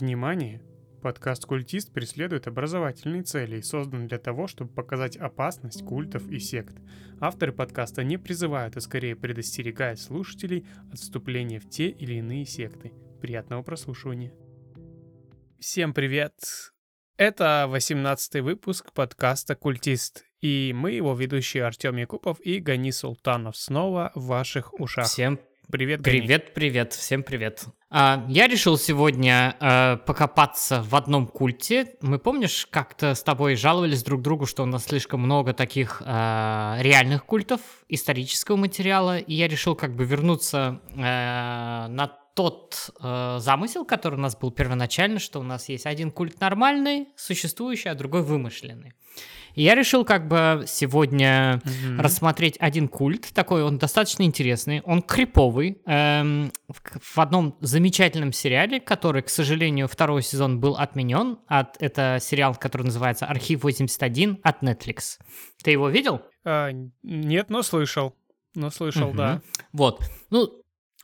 Внимание! Подкаст «Культист» преследует образовательные цели и создан для того, чтобы показать опасность культов и сект. Авторы подкаста не призывают, а скорее предостерегают слушателей от вступления в те или иные секты. Приятного прослушивания. Всем привет! Это 18 выпуск подкаста «Культист», и мы, его ведущие Артем Якупов и Гани Султанов, снова в ваших ушах. Всем Привет, Гани. привет, привет, всем привет. А, я решил сегодня а, покопаться в одном культе. Мы помнишь, как-то с тобой жаловались друг другу, что у нас слишком много таких а, реальных культов, исторического материала, и я решил как бы вернуться а, на тот э, замысел, который у нас был первоначально, что у нас есть один культ нормальный, существующий, а другой вымышленный. И я решил как бы сегодня mm-hmm. рассмотреть один культ, такой он достаточно интересный, он криповый, эм, в, одном замечательном сериале, который, к сожалению, второй сезон был отменен, от, это сериал, который называется «Архив 81» от Netflix. Ты его видел? А, нет, но слышал. Но слышал, mm-hmm. да. Вот. Ну,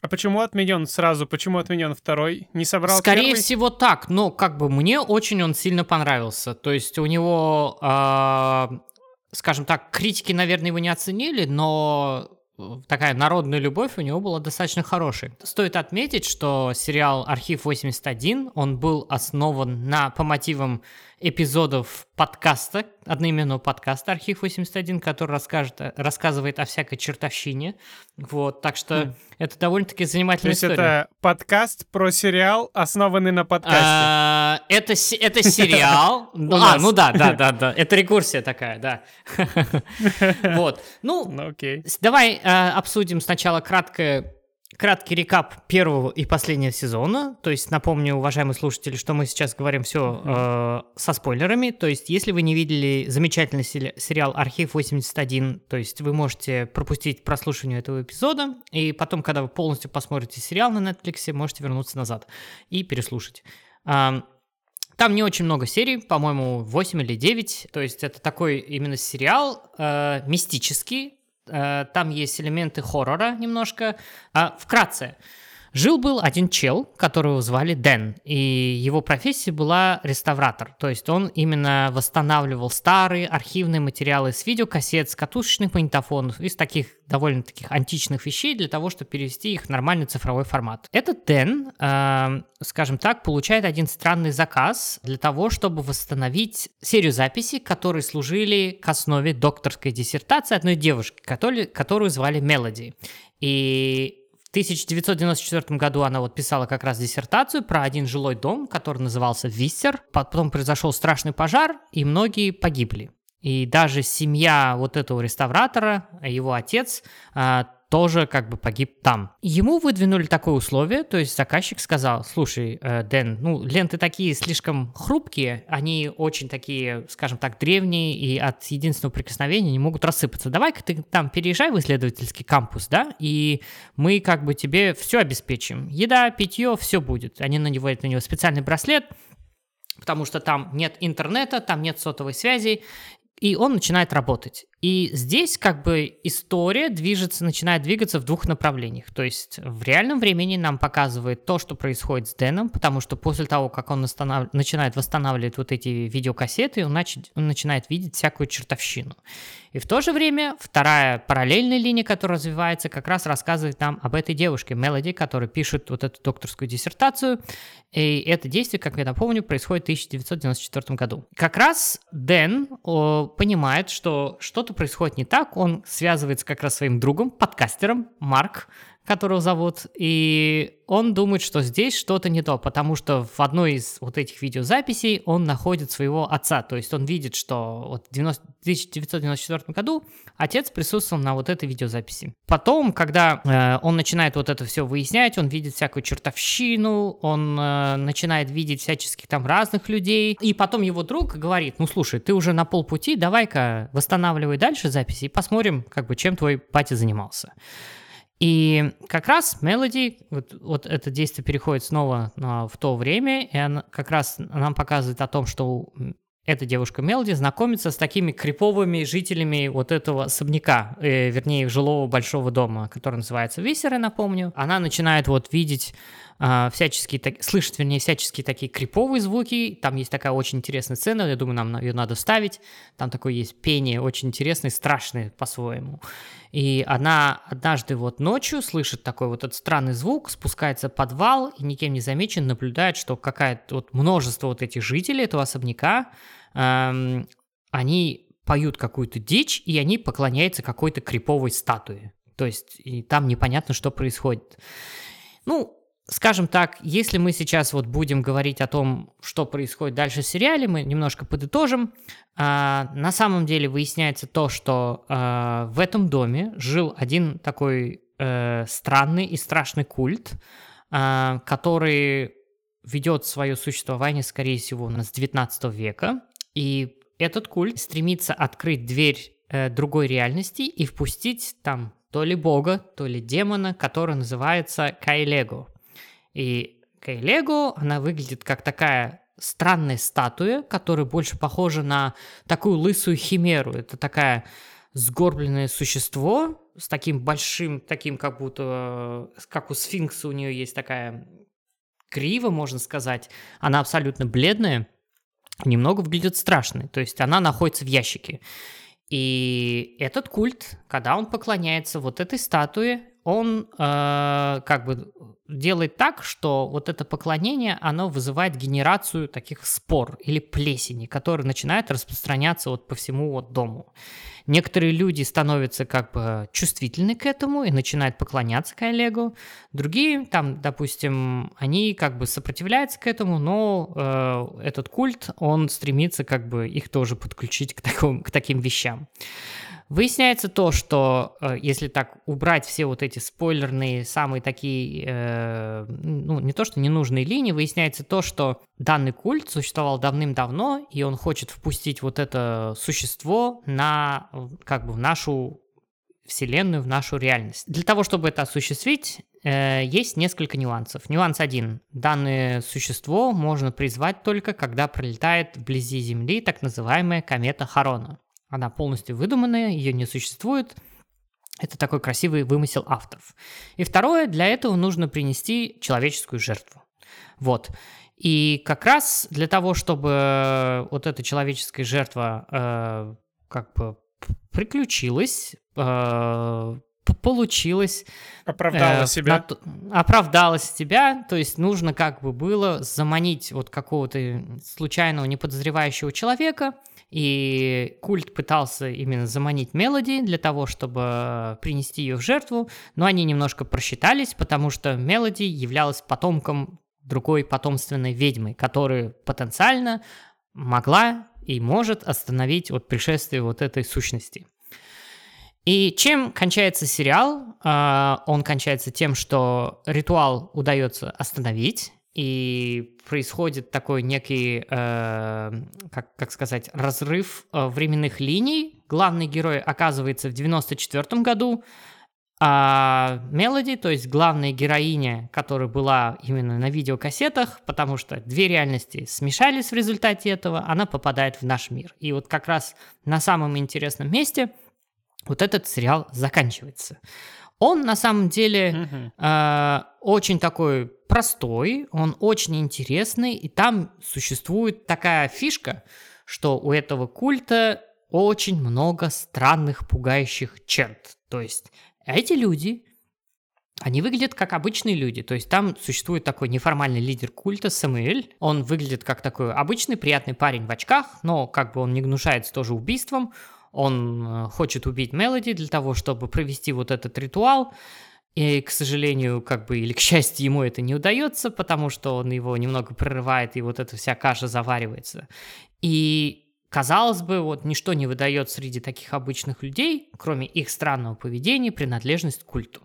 а почему отменен сразу? Почему отменен второй? Не собрал Скорее первый? всего так, но как бы мне очень он сильно понравился. То есть у него, э, скажем так, критики, наверное, его не оценили, но такая народная любовь у него была достаточно хорошей. Стоит отметить, что сериал «Архив 81», он был основан на, по мотивам эпизодов подкаста, одноименного подкаста «Архив 81», который расскажет, рассказывает о всякой чертовщине. Вот, так что mm. это довольно-таки занимательная То есть история. это подкаст про сериал, основанный на подкасте? А, это, это сериал. А, ну да, да, да, да. Это рекурсия такая, да. Вот. Ну, ну давай э, обсудим сначала краткое краткий рекап первого и последнего сезона. То есть напомню, уважаемые слушатели, что мы сейчас говорим все э, со спойлерами. То есть если вы не видели замечательный сериал «Архив 81», то есть вы можете пропустить прослушивание этого эпизода, и потом, когда вы полностью посмотрите сериал на Netflix, можете вернуться назад и переслушать. Э, там не очень много серий, по-моему, 8 или 9. То есть это такой именно сериал э, мистический, там есть элементы хоррора немножко. А, вкратце. Жил-был один чел, которого звали Дэн, и его профессия была реставратор, то есть он именно восстанавливал старые архивные материалы с видеокассет, с катушечных магнитофонов, из таких довольно таких античных вещей для того, чтобы перевести их в нормальный цифровой формат. Этот Дэн, э, скажем так, получает один странный заказ для того, чтобы восстановить серию записей, которые служили к основе докторской диссертации одной девушки, которую звали Мелоди. И 1994 году она вот писала как раз диссертацию про один жилой дом, который назывался Виссер. Потом произошел страшный пожар, и многие погибли. И даже семья вот этого реставратора, его отец, а, тоже как бы погиб там. Ему выдвинули такое условие, то есть заказчик сказал, слушай, э, Дэн, ну, ленты такие слишком хрупкие, они очень такие, скажем так, древние и от единственного прикосновения не могут рассыпаться. Давай-ка ты там переезжай в исследовательский кампус, да, и мы как бы тебе все обеспечим. Еда, питье, все будет. Они на него, это на него специальный браслет, потому что там нет интернета, там нет сотовой связи, и он начинает работать. И здесь как бы история движется, начинает двигаться в двух направлениях. То есть в реальном времени нам показывает то, что происходит с Дэном, потому что после того, как он настанов... начинает восстанавливать вот эти видеокассеты, он, нач... он начинает видеть всякую чертовщину. И в то же время вторая параллельная линия, которая развивается, как раз рассказывает нам об этой девушке, Мелоди, которая пишет вот эту докторскую диссертацию. И это действие, как я напомню, происходит в 1994 году. Как раз Дэн о, понимает, что что-то происходит не так, он связывается как раз своим другом, подкастером, Марк, которого зовут, и он думает, что здесь что-то не то, потому что в одной из вот этих видеозаписей он находит своего отца, то есть он видит, что вот в 1994 году отец присутствовал на вот этой видеозаписи. Потом, когда э, он начинает вот это все выяснять, он видит всякую чертовщину, он э, начинает видеть всяческих там разных людей, и потом его друг говорит, ну слушай, ты уже на полпути, давай-ка восстанавливай дальше записи и посмотрим, как бы чем твой батя занимался. И как раз Мелоди, вот, вот это действие переходит снова на, в то время, и она как раз нам показывает о том, что эта девушка Мелди знакомится с такими криповыми жителями вот этого особняка, э, вернее, жилого большого дома, который называется Висеры, напомню. Она начинает вот видеть э, всяческие, так, слышать, вернее, всяческие такие криповые звуки. Там есть такая очень интересная сцена, я думаю, нам ее надо вставить. Там такое есть пение, очень интересное, страшное по-своему. И она однажды вот ночью слышит такой вот этот странный звук, спускается в подвал и никем не замечен наблюдает, что какая-то вот множество вот этих жителей этого особняка, эм, они поют какую-то дичь, и они поклоняются какой-то криповой статуе. То есть и там непонятно, что происходит. Ну, скажем так, если мы сейчас вот будем говорить о том, что происходит дальше в сериале, мы немножко подытожим. А, на самом деле выясняется то, что а, в этом доме жил один такой а, странный и страшный культ, а, который ведет свое существование, скорее всего, с 19 века. И этот культ стремится открыть дверь э, другой реальности и впустить там то ли бога, то ли демона, который называется Кайлего. И Кейлего, она выглядит как такая странная статуя, которая больше похожа на такую лысую химеру. Это такая сгорбленное существо с таким большим, таким как будто, как у сфинкса у нее есть такая крива, можно сказать. Она абсолютно бледная, немного выглядит страшной. То есть она находится в ящике. И этот культ, когда он поклоняется вот этой статуе, он э, как бы делает так, что вот это поклонение, оно вызывает генерацию таких спор или плесени, которые начинают распространяться вот по всему вот дому. Некоторые люди становятся как бы чувствительны к этому и начинают поклоняться коллегу. Другие, там, допустим, они как бы сопротивляются к этому, но э, этот культ, он стремится как бы их тоже подключить к, такому, к таким вещам. Выясняется то, что э, если так убрать все вот эти спойлерные, самые такие, э, ну, не то что ненужные линии, выясняется то, что данный культ существовал давным-давно, и он хочет впустить вот это существо на, как бы, в нашу вселенную, в нашу реальность. Для того, чтобы это осуществить, э, есть несколько нюансов. Нюанс один. Данное существо можно призвать только, когда пролетает вблизи Земли так называемая комета Харона. Она полностью выдуманная, ее не существует. Это такой красивый вымысел авторов. И второе, для этого нужно принести человеческую жертву. Вот. И как раз для того, чтобы вот эта человеческая жертва э, как бы приключилась, э, получилось. Оправдала э, себя. На, оправдала себя, то есть нужно как бы было заманить вот какого-то случайного неподозревающего человека, и культ пытался именно заманить Мелоди для того, чтобы принести ее в жертву, но они немножко просчитались, потому что Мелоди являлась потомком другой потомственной ведьмы, которая потенциально могла и может остановить вот пришествие вот этой сущности. И чем кончается сериал? А, он кончается тем, что ритуал удается остановить, и происходит такой некий, э, как, как сказать, разрыв э, временных линий. Главный герой оказывается в 94 году, а Мелоди, то есть главная героиня, которая была именно на видеокассетах, потому что две реальности смешались в результате этого, она попадает в наш мир. И вот как раз на самом интересном месте вот этот сериал заканчивается. Он на самом деле э, очень такой простой, он очень интересный, и там существует такая фишка, что у этого культа очень много странных пугающих черт. То есть эти люди, они выглядят как обычные люди. То есть там существует такой неформальный лидер культа Самуэль. Он выглядит как такой обычный приятный парень в очках, но как бы он не гнушается тоже убийством он э, хочет убить Мелоди для того, чтобы провести вот этот ритуал. И, к сожалению, как бы, или к счастью, ему это не удается, потому что он его немного прорывает, и вот эта вся каша заваривается. И, казалось бы, вот ничто не выдает среди таких обычных людей, кроме их странного поведения, принадлежность к культу.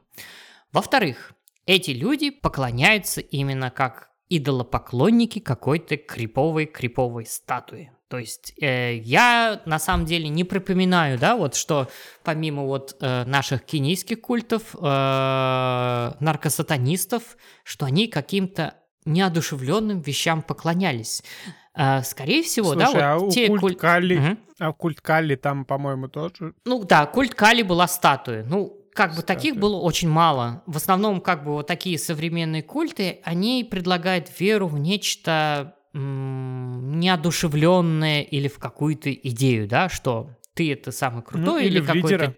Во-вторых, эти люди поклоняются именно как идолопоклонники какой-то криповой-криповой статуи. То есть э, я на самом деле не припоминаю, да, вот что помимо вот э, наших кенийских культов, э, наркосатанистов, что они каким-то неодушевленным вещам поклонялись. А, скорее всего, Слушай, да, вот а те культ куль... Калли, угу. а культ Калли там, по-моему, тоже. Ну да, культ Калли была статуя. Ну, как бы таких было очень мало. В основном, как бы вот такие современные культы, они предлагают веру в нечто м- неодушевленное или в какую-то идею, да, что ты это самый ну, крутой ну, или, или какой-то... Лидера.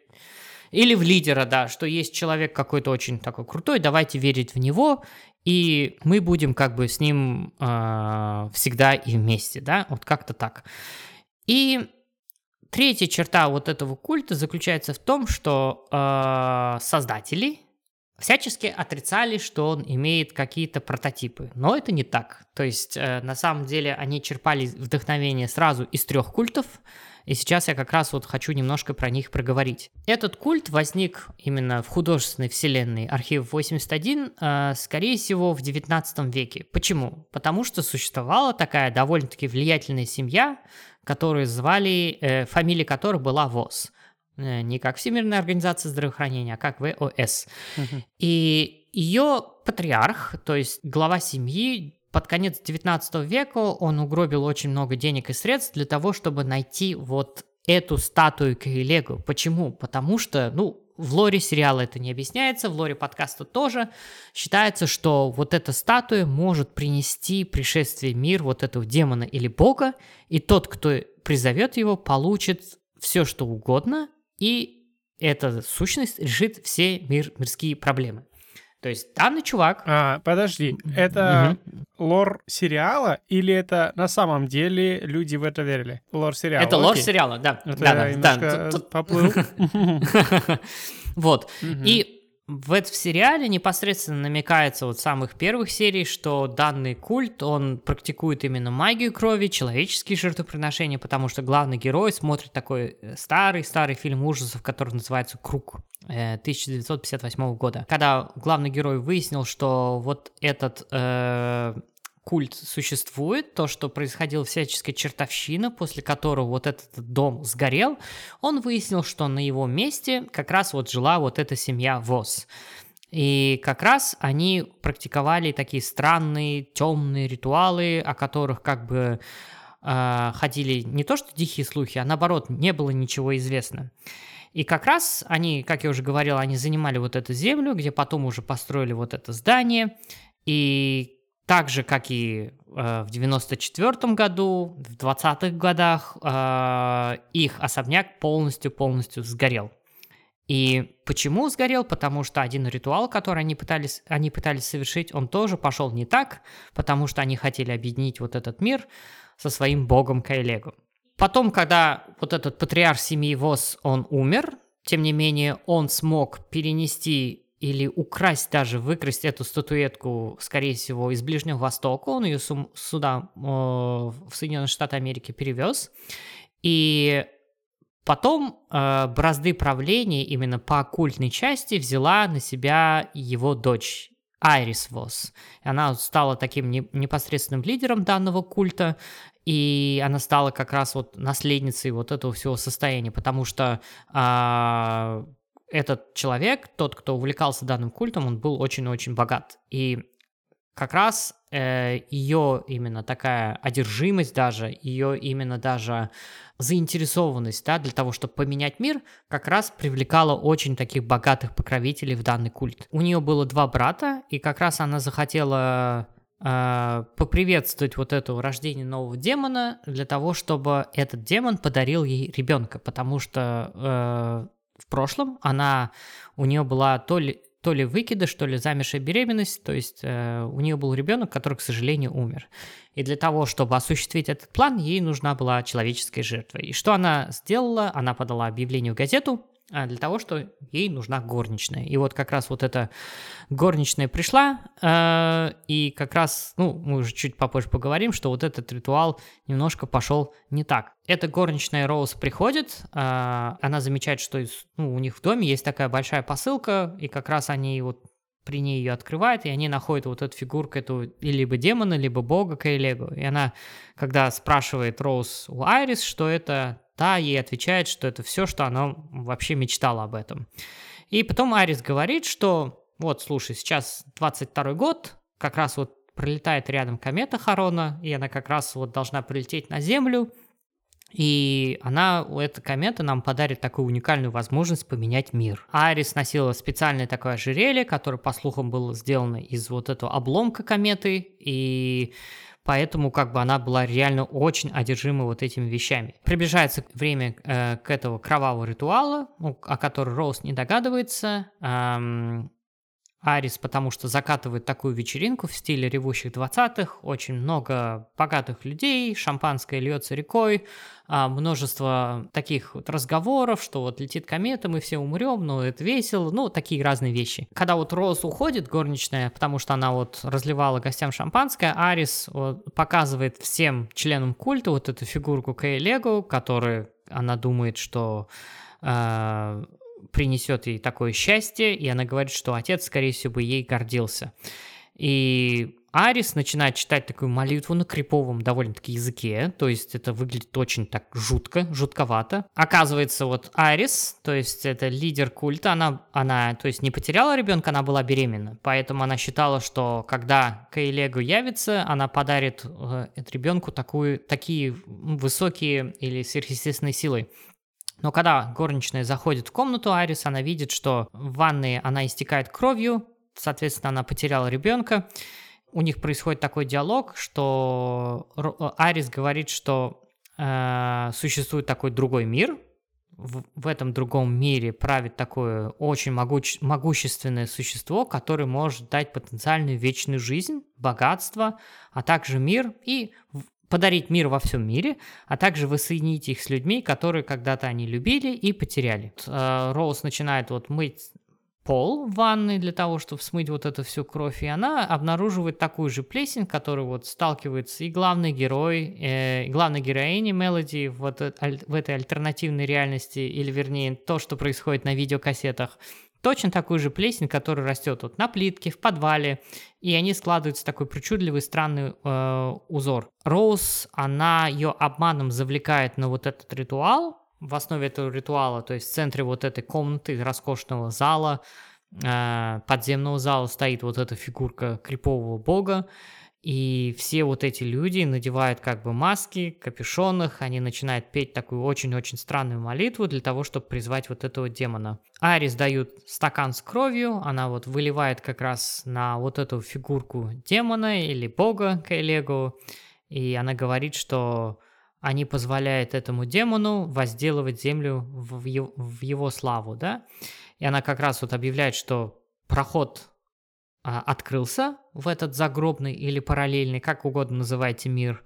Или в лидера, да, что есть человек какой-то очень такой крутой, давайте верить в него, и мы будем как бы с ним э, всегда и вместе, да, вот как-то так. И Третья черта вот этого культа заключается в том, что э, создатели всячески отрицали, что он имеет какие-то прототипы. Но это не так. То есть, э, на самом деле, они черпали вдохновение сразу из трех культов, и сейчас я как раз вот хочу немножко про них проговорить. Этот культ возник именно в художественной вселенной Архив 81, э, скорее всего, в 19 веке. Почему? Потому что существовала такая довольно-таки влиятельная семья, которые звали, э, фамилия которых была ВОЗ. Э, не как Всемирная организация здравоохранения, а как ВОС. Угу. И ее патриарх, то есть глава семьи, под конец 19 века он угробил очень много денег и средств для того, чтобы найти вот эту статую Каилегу. Почему? Потому что, ну, в лоре сериала это не объясняется, в лоре подкаста тоже. Считается, что вот эта статуя может принести пришествие мир вот этого демона или бога, и тот, кто призовет его, получит все, что угодно, и эта сущность решит все мир, мирские проблемы. То есть данный чувак... А, подожди, это угу. лор сериала или это на самом деле люди в это верили? Лор сериала. Это лор сериала, да. Это да, да, да. Поплыл. Вот. И в этом сериале непосредственно намекается вот в самых первых серий, что данный культ, он практикует именно магию крови, человеческие жертвоприношения, потому что главный герой смотрит такой старый-старый э, фильм ужасов, который называется «Круг». 1958 э, года, когда главный герой выяснил, что вот этот э, культ существует, то, что происходила всяческая чертовщина, после которого вот этот дом сгорел, он выяснил, что на его месте как раз вот жила вот эта семья ВОЗ. И как раз они практиковали такие странные темные ритуалы, о которых как бы э, ходили не то что дикие слухи, а наоборот не было ничего известно. И как раз они, как я уже говорил, они занимали вот эту землю, где потом уже построили вот это здание. И так же, как и э, в 94 году, в 20-х годах, э, их особняк полностью-полностью сгорел. И почему сгорел? Потому что один ритуал, который они пытались, они пытались совершить, он тоже пошел не так, потому что они хотели объединить вот этот мир со своим богом Кайлегу. Потом, когда вот этот патриарх семьи Вос, он умер, тем не менее, он смог перенести или украсть даже, выкрасть эту статуэтку, скорее всего, из Ближнего Востока. Он ее сюда, в Соединенные Штаты Америки, перевез. И потом э, бразды правления именно по оккультной части взяла на себя его дочь Айрис Вос. Она стала таким непосредственным лидером данного культа, и она стала как раз вот наследницей вот этого всего состояния, потому что э, этот человек, тот, кто увлекался данным культом, он был очень-очень богат. И как раз э, ее именно такая одержимость даже, ее именно даже заинтересованность, да, для того, чтобы поменять мир, как раз привлекала очень таких богатых покровителей в данный культ. У нее было два брата, и как раз она захотела э, поприветствовать вот это рождение нового демона для того, чтобы этот демон подарил ей ребенка, потому что э, в прошлом. Она, у нее была то ли, то ли выкидыш, то ли замершая беременность, то есть э, у нее был ребенок, который, к сожалению, умер. И для того, чтобы осуществить этот план, ей нужна была человеческая жертва. И что она сделала? Она подала объявление в газету, а для того, что ей нужна горничная. И вот как раз вот эта горничная пришла, э, и как раз, ну, мы уже чуть попозже поговорим, что вот этот ритуал немножко пошел не так. Эта горничная Роуз приходит, э, она замечает, что ну, у них в доме есть такая большая посылка, и как раз они вот при ней ее открывают, и они находят вот эту фигурку, эту либо демона, либо бога Кейлегу. И она, когда спрашивает Роуз у Айрис, что это, та ей отвечает, что это все, что она вообще мечтала об этом. И потом Айрис говорит, что вот, слушай, сейчас 22 год, как раз вот пролетает рядом комета Харона, и она как раз вот должна прилететь на Землю, и она, эта комета нам подарит такую уникальную возможность поменять мир. Арис носила специальное такое ожерелье, которое, по слухам, было сделано из вот этого обломка кометы, и поэтому как бы она была реально очень одержима вот этими вещами. Приближается время э, к этого кровавого ритуала, ну, о котором Роуз не догадывается. Эм, Арис, потому что закатывает такую вечеринку в стиле ревущих 20-х, очень много богатых людей, шампанское льется рекой, а, множество таких вот разговоров, что вот летит комета, мы все умрем, но это весело, ну, такие разные вещи. Когда вот Роуз уходит, горничная, потому что она вот разливала гостям шампанское, Арис вот, показывает всем членам культа вот эту фигурку Кэй Лего, которую она думает, что э, принесет ей такое счастье, и она говорит, что отец, скорее всего, бы ей гордился. И Арис начинает читать такую молитву на криповом довольно-таки языке, то есть это выглядит очень так жутко, жутковато. Оказывается, вот Арис, то есть это лидер культа, она, она то есть не потеряла ребенка, она была беременна, поэтому она считала, что когда Кейлегу явится, она подарит э, ребенку такую, такие высокие или сверхъестественные силы. Но когда горничная заходит в комнату Арис, она видит, что в ванной она истекает кровью, соответственно, она потеряла ребенка. У них происходит такой диалог, что Арис говорит, что э, существует такой другой мир, в, в этом другом мире правит такое очень могуч, могущественное существо, которое может дать потенциальную вечную жизнь, богатство, а также мир. И подарить мир во всем мире, а также воссоединить их с людьми, которые когда-то они любили и потеряли. Э, Роуз начинает вот мыть пол в ванной для того, чтобы смыть вот эту всю кровь, и она обнаруживает такую же плесень, которую вот сталкивается и главный герой, э, главной героиня Мелоди вот в этой альтернативной реальности, или вернее то, что происходит на видеокассетах, Точно такую же плесень, которая растет вот на плитке, в подвале, и они складываются в такой причудливый, странный э, узор. Роуз, она ее обманом завлекает на вот этот ритуал, в основе этого ритуала, то есть в центре вот этой комнаты, роскошного зала, э, подземного зала стоит вот эта фигурка крипового бога, и все вот эти люди надевают как бы маски, капюшонах, они начинают петь такую очень-очень странную молитву для того, чтобы призвать вот этого демона. Арис дают стакан с кровью, она вот выливает как раз на вот эту фигурку демона или бога Кайлегу, и она говорит, что они позволяют этому демону возделывать землю в его, в его славу, да? И она как раз вот объявляет, что проход открылся в этот загробный или параллельный, как угодно называйте мир.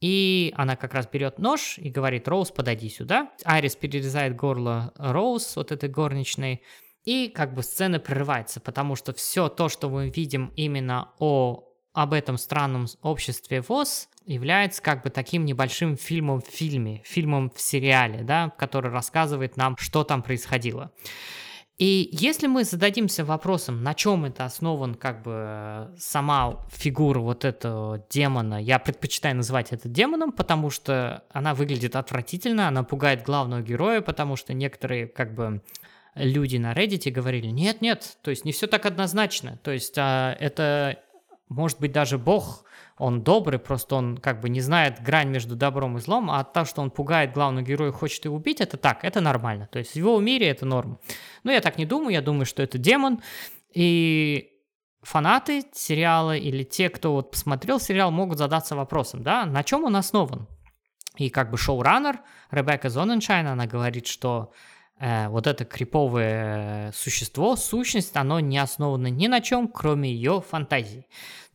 И она как раз берет нож и говорит, Роуз, подойди сюда. Айрис перерезает горло Роуз, вот этой горничной, и как бы сцена прерывается, потому что все то, что мы видим именно о, об этом странном обществе ВОЗ, является как бы таким небольшим фильмом в фильме, фильмом в сериале, да, который рассказывает нам, что там происходило. И если мы зададимся вопросом, на чем это основан как бы сама фигура вот этого демона, я предпочитаю называть это демоном, потому что она выглядит отвратительно, она пугает главного героя, потому что некоторые как бы люди на Reddit говорили, нет-нет, то есть не все так однозначно, то есть а, это может быть даже бог, он добрый, просто он как бы не знает грань между добром и злом, а то, что он пугает главного героя и хочет его убить, это так, это нормально. То есть в его мире это норм. Но я так не думаю, я думаю, что это демон. И фанаты сериала или те, кто вот посмотрел сериал, могут задаться вопросом, да, на чем он основан? И как бы шоураннер Ребекка Зоненшайн, она говорит, что э, вот это криповое существо, сущность, оно не основано ни на чем, кроме ее фантазии.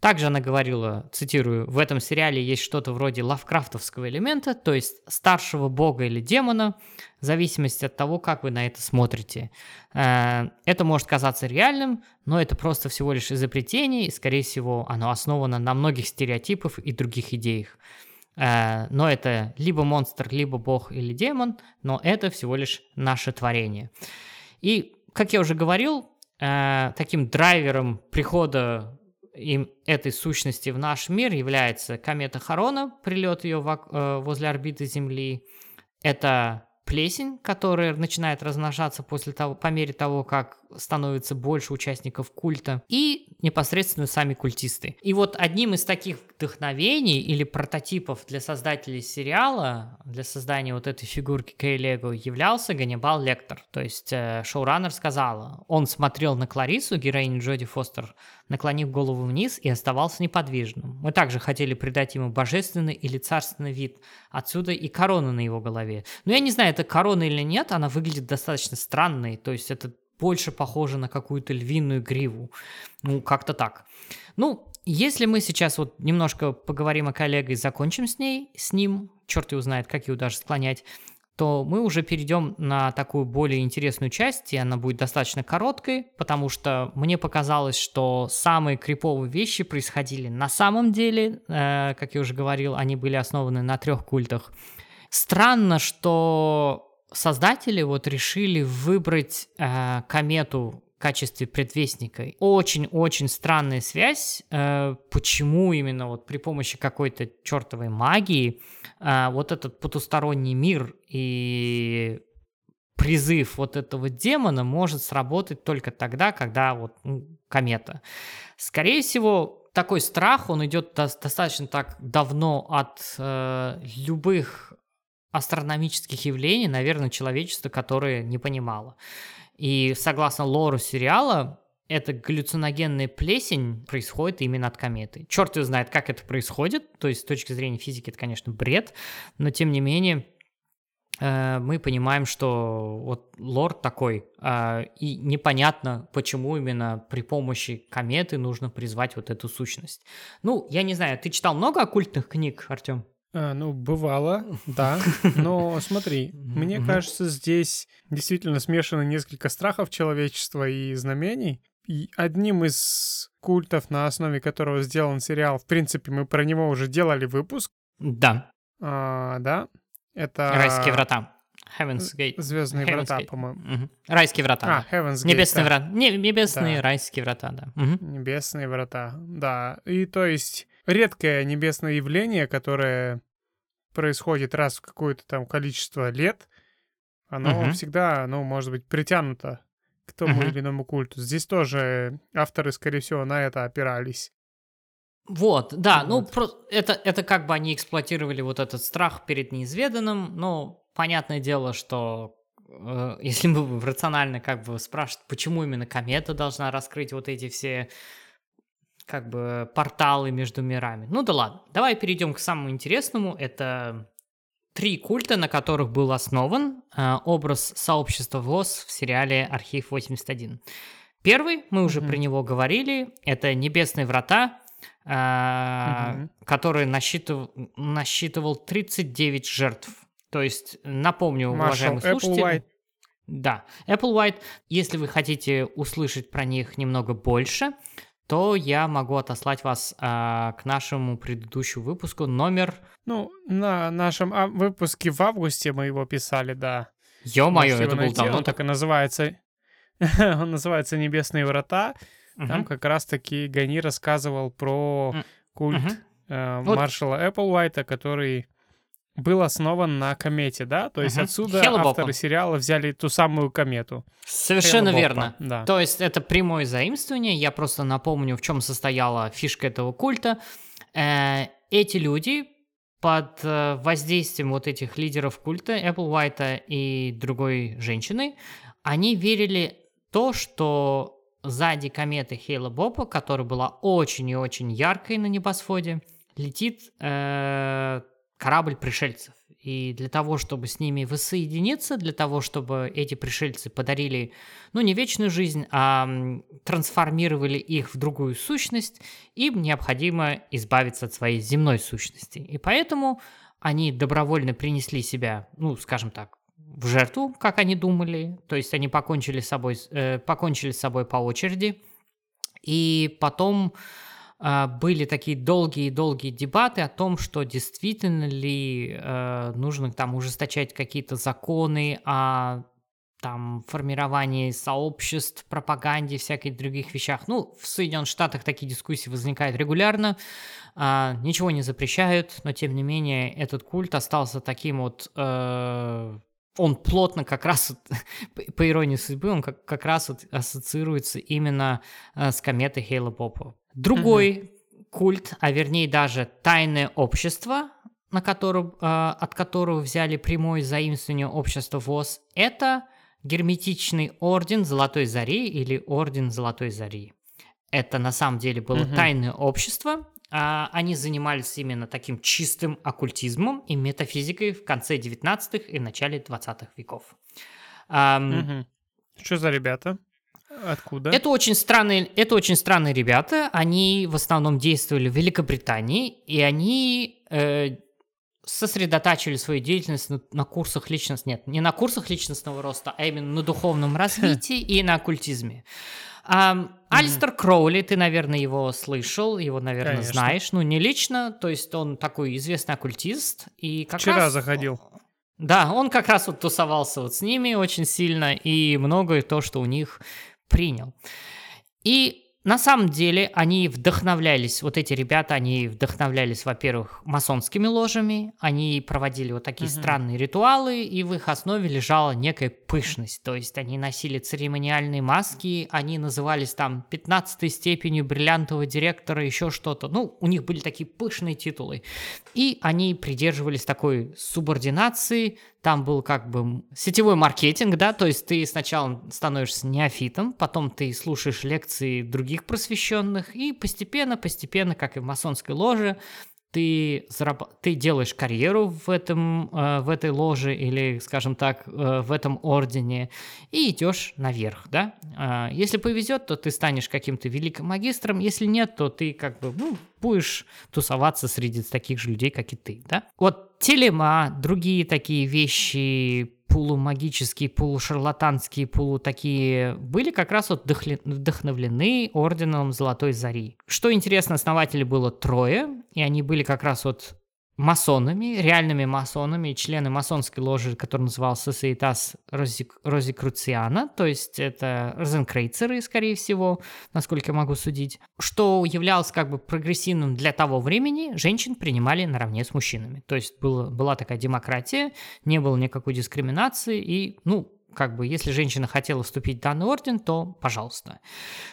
Также она говорила, цитирую, в этом сериале есть что-то вроде лавкрафтовского элемента, то есть старшего бога или демона, в зависимости от того, как вы на это смотрите. Э, это может казаться реальным, но это просто всего лишь изобретение, и, скорее всего, оно основано на многих стереотипах и других идеях. Э, но это либо монстр, либо бог или демон, но это всего лишь наше творение. И, как я уже говорил, э, таким драйвером прихода им этой сущности в наш мир является комета Харона, прилет ее э, возле орбиты Земли. Это плесень, которая начинает размножаться после того, по мере того, как становится больше участников культа, и непосредственно сами культисты. И вот одним из таких вдохновений или прототипов для создателей сериала, для создания вот этой фигурки Кей являлся Ганнибал Лектор. То есть э, шоураннер сказала, он смотрел на Кларису, героиню Джоди Фостер, наклонив голову вниз и оставался неподвижным. Мы также хотели придать ему божественный или царственный вид, отсюда и корона на его голове. Но я не знаю, это корона или нет, она выглядит достаточно странной, то есть это больше похоже на какую-то львиную гриву. Ну, как-то так. Ну, если мы сейчас вот немножко поговорим о коллеге и закончим с ней, с ним, черт его знает, как его даже склонять, то мы уже перейдем на такую более интересную часть, и она будет достаточно короткой, потому что мне показалось, что самые криповые вещи происходили на самом деле, э, как я уже говорил, они были основаны на трех культах. Странно, что создатели вот решили выбрать э, комету качестве предвестника. Очень-очень странная связь, э, почему именно вот при помощи какой-то чертовой магии э, вот этот потусторонний мир и призыв вот этого демона может сработать только тогда, когда вот ну, комета. Скорее всего, такой страх, он идет до- достаточно так давно от э, любых астрономических явлений, наверное, человечество, которое не понимало. И согласно лору сериала, эта галлюциногенная плесень происходит именно от кометы. Черт его знает, как это происходит. То есть с точки зрения физики это, конечно, бред. Но тем не менее, э, мы понимаем, что вот лор такой, э, и непонятно, почему именно при помощи кометы нужно призвать вот эту сущность. Ну, я не знаю, ты читал много оккультных книг, Артем? А, ну, бывало, да. Но смотри, мне кажется, здесь действительно смешаны несколько страхов человечества и знамений. И одним из культов, на основе которого сделан сериал, в принципе, мы про него уже делали выпуск. Да. А, да. Это... Райские врата. Heaven's Gate. Звездные Heaven's врата, Gate. по-моему. Угу. Райские врата. А, Heaven's Gate. Небесные да. врата. Не, небесные да. райские врата, да. Угу. Небесные врата, да. И то есть редкое небесное явление, которое происходит раз в какое-то там количество лет, оно угу. всегда, ну, может быть, притянуто к тому угу. или иному культу. Здесь тоже авторы, скорее всего, на это опирались. Вот, да, ну, вот. ну, про- это, это как бы они эксплуатировали вот этот страх перед неизведанным, но понятное дело, что э, если мы рационально как бы спрашивать, почему именно комета должна раскрыть вот эти все как бы порталы между мирами. Ну да ладно, давай перейдем к самому интересному. Это три культа, на которых был основан э, образ сообщества ВОЗ в сериале «Архив 81». Первый, мы уже mm-hmm. про него говорили, это «Небесные врата», э, mm-hmm. который насчитывал, насчитывал 39 жертв. То есть, напомню, Marshall, уважаемые слушатели... White. Да, Apple White. Если вы хотите услышать про них немного больше, то я могу отослать вас а, к нашему предыдущему выпуску номер... Ну, на нашем а, выпуске в августе мы его писали, да. Ё-моё, это был давно. Он так и называется. Он называется «Небесные врата». Там как раз-таки Гани рассказывал про культ э, маршала Эпплвайта, который был основан на комете, да? То есть угу. отсюда Хеллбопа. авторы сериала взяли ту самую комету. Совершенно Хеллбопа. верно. Да. То есть это прямое заимствование. Я просто напомню, в чем состояла фишка этого культа. Э, эти люди под э, воздействием вот этих лидеров культа, Apple White и другой женщины, они верили то, что сзади кометы Хейла Бопа, которая была очень и очень яркой на небосводе, летит э, корабль пришельцев. И для того, чтобы с ними воссоединиться, для того, чтобы эти пришельцы подарили, ну, не вечную жизнь, а трансформировали их в другую сущность, им необходимо избавиться от своей земной сущности. И поэтому они добровольно принесли себя, ну, скажем так, в жертву, как они думали, то есть они покончили с собой, э, покончили с собой по очереди, и потом были такие долгие-долгие дебаты о том, что действительно ли э, нужно там ужесточать какие-то законы о там формировании сообществ, пропаганде, всяких других вещах. Ну, в Соединенных Штатах такие дискуссии возникают регулярно, э, ничего не запрещают, но тем не менее этот культ остался таким вот э, он плотно как раз, по иронии судьбы, он как, как раз вот ассоциируется именно э, с кометой Хейла Попа. Другой угу. культ, а вернее даже тайное общество, на котором, э, от которого взяли прямое заимствование общества ВОЗ, это герметичный орден Золотой Зари или орден Золотой Зари. Это на самом деле было угу. тайное общество, а, они занимались именно таким чистым оккультизмом и метафизикой в конце 19-х и начале 20-х веков. Угу. Что за ребята? Откуда? Это очень странные, это очень странные ребята. Они в основном действовали в Великобритании, и они э, сосредотачивали свою деятельность на, на курсах личностного... Нет, не на курсах личностного роста, а именно на духовном развитии и на оккультизме. Алистер Кроули, ты, наверное, его слышал, его, наверное, Конечно. знаешь. Ну, не лично, то есть он такой известный оккультист. И как Вчера раз... заходил. Да, он как раз вот тусовался вот с ними очень сильно, и многое то, что у них принял. И на самом деле они вдохновлялись, вот эти ребята, они вдохновлялись, во-первых, масонскими ложами, они проводили вот такие угу. странные ритуалы, и в их основе лежала некая пышность, то есть они носили церемониальные маски, они назывались там 15 степенью бриллиантового директора, еще что-то, ну, у них были такие пышные титулы, и они придерживались такой субординации, там был как бы сетевой маркетинг, да, то есть ты сначала становишься неофитом, потом ты слушаешь лекции других просвещенных, и постепенно, постепенно, как и в масонской ложе, ты, зараб... ты делаешь карьеру в, этом, э, в этой ложе или, скажем так, э, в этом ордене и идешь наверх, да. Э, если повезет, то ты станешь каким-то великим магистром, если нет, то ты как бы ну, будешь тусоваться среди таких же людей, как и ты, да. Вот телема, другие такие вещи, полумагические, полушарлатанские, полу такие, были как раз вот вдохновлены орденом Золотой Зари. Что интересно, основателей было трое, и они были как раз вот масонами, реальными масонами, члены масонской ложи, который назывался Societas Розикруциана, то есть это розенкрейцеры, скорее всего, насколько я могу судить, что являлось как бы прогрессивным для того времени, женщин принимали наравне с мужчинами. То есть было, была такая демократия, не было никакой дискриминации, и, ну, как бы, если женщина хотела вступить в данный орден, то пожалуйста.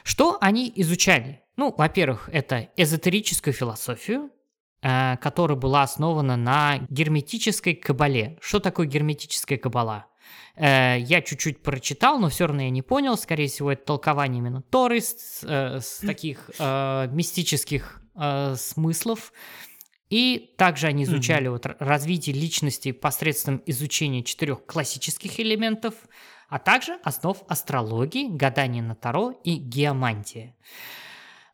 Что они изучали? Ну, во-первых, это эзотерическую философию, которая была основана на герметической кабале. Что такое герметическая кабала? Э, я чуть-чуть прочитал, но все равно я не понял. Скорее всего, это толкование именно Торы с, э, с таких э, мистических э, смыслов. И также они изучали mm-hmm. вот развитие личности посредством изучения четырех классических элементов, а также основ астрологии, гадания на Таро и геомантии.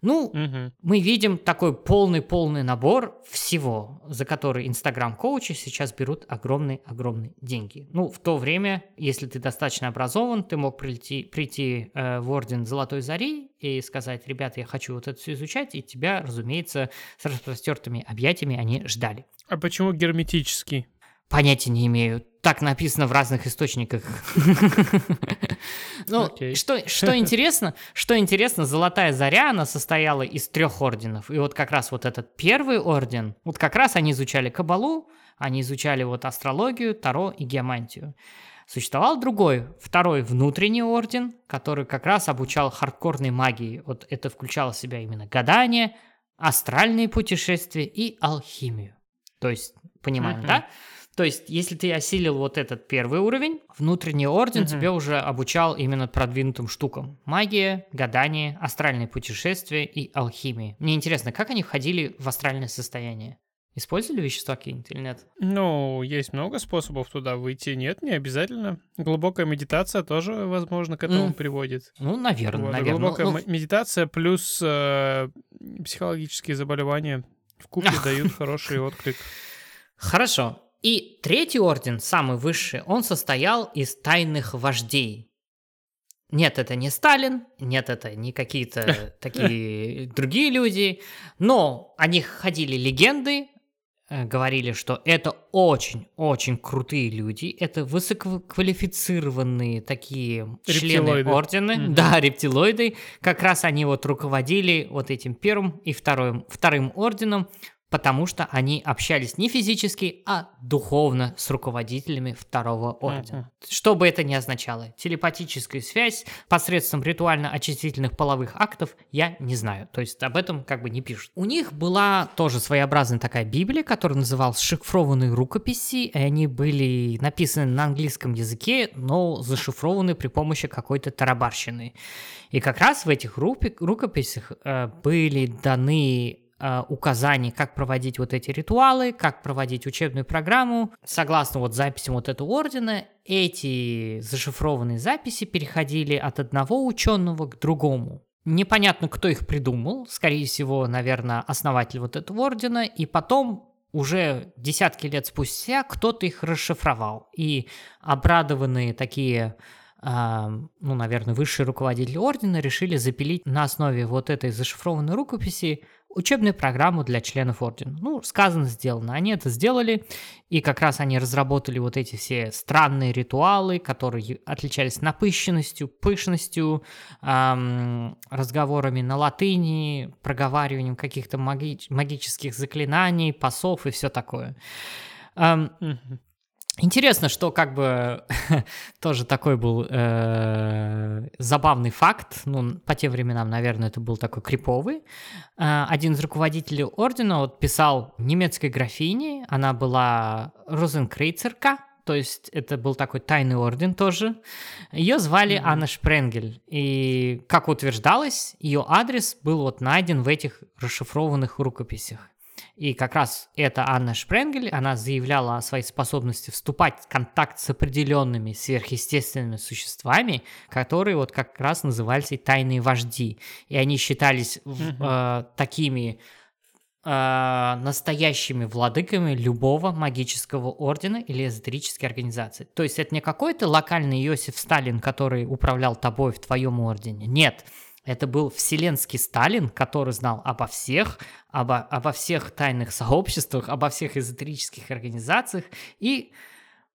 Ну, угу. мы видим такой полный-полный набор всего, за который Инстаграм-коучи сейчас берут огромные-огромные деньги. Ну, в то время, если ты достаточно образован, ты мог прийти, прийти э, в Орден Золотой Зари и сказать, ребята, я хочу вот это все изучать, и тебя, разумеется, с распростертыми объятиями они ждали. А почему герметический? Понятия не имею. Так написано в разных источниках. Ну, что, что интересно, что интересно, Золотая Заря, она состояла из трех орденов. И вот как раз вот этот первый орден, вот как раз они изучали Кабалу, они изучали вот астрологию, Таро и геомантию. Существовал другой, второй внутренний орден, который как раз обучал хардкорной магии. Вот это включало в себя именно гадание, астральные путешествия и алхимию. То есть, понимаем, uh-huh. да? То есть, если ты осилил вот этот первый уровень, внутренний орден угу. тебя уже обучал именно продвинутым штукам. Магия, гадание, астральные путешествия и алхимия. Мне интересно, как они входили в астральное состояние? Использовали вещества какие-нибудь или нет? Ну, есть много способов туда выйти. Нет, не обязательно. Глубокая медитация тоже, возможно, к этому mm. приводит. Ну, наверное, вот. наверное. Глубокая ну, медитация плюс э, психологические заболевания в купе дают хороший отклик. Хорошо. И третий орден, самый высший, он состоял из тайных вождей. Нет, это не Сталин, нет, это не какие-то такие другие люди, но о них ходили легенды, э, говорили, что это очень-очень крутые люди, это высококвалифицированные такие члены ордена, mm-hmm. да, рептилоиды, как раз они вот руководили вот этим первым и вторым, вторым орденом, потому что они общались не физически, а духовно с руководителями второго ордена. Uh-huh. Что бы это ни означало, телепатическую связь посредством ритуально-очистительных половых актов я не знаю. То есть об этом как бы не пишут. У них была тоже своеобразная такая Библия, которая называлась «Шифрованные рукописи», и они были написаны на английском языке, но зашифрованы при помощи какой-то тарабарщины. И как раз в этих рукописях э, были даны Э, указаний, как проводить вот эти ритуалы, как проводить учебную программу. Согласно вот записям вот этого ордена, эти зашифрованные записи переходили от одного ученого к другому. Непонятно, кто их придумал, скорее всего, наверное, основатель вот этого ордена, и потом уже десятки лет спустя кто-то их расшифровал. И обрадованные такие ну, наверное, высшие руководители ордена решили запилить на основе вот этой зашифрованной рукописи учебную программу для членов ордена. Ну, сказано, сделано. Они это сделали, и как раз они разработали вот эти все странные ритуалы, которые отличались напыщенностью, пышностью, эм, разговорами на латыни, проговариванием каких-то маги- магических заклинаний, пасов и все такое. Эм, Интересно, что как бы тоже такой был э, забавный факт, ну, по тем временам, наверное, это был такой криповый. Э, один из руководителей ордена вот писал немецкой графине, она была розенкрейцерка, то есть это был такой тайный орден тоже. Ее звали mm-hmm. Анна Шпренгель, и, как утверждалось, ее адрес был вот найден в этих расшифрованных рукописях. И как раз эта Анна Шпренгель, она заявляла о своей способности вступать в контакт с определенными сверхъестественными существами, которые вот как раз назывались и тайные вожди. И они считались э, такими э, настоящими владыками любого магического ордена или эзотерической организации. То есть это не какой-то локальный Иосиф Сталин, который управлял тобой в твоем ордене. Нет, это был вселенский Сталин, который знал обо всех, обо, обо всех тайных сообществах, обо всех эзотерических организациях, и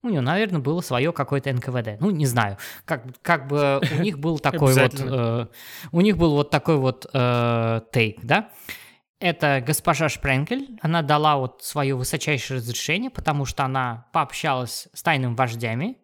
у него, наверное, было свое какое-то НКВД. Ну, не знаю. Как, как бы у них был такой вот... Э, у них был вот такой вот э, тейк, да? Это госпожа Шпренкель. Она дала вот свое высочайшее разрешение, потому что она пообщалась с тайными вождями,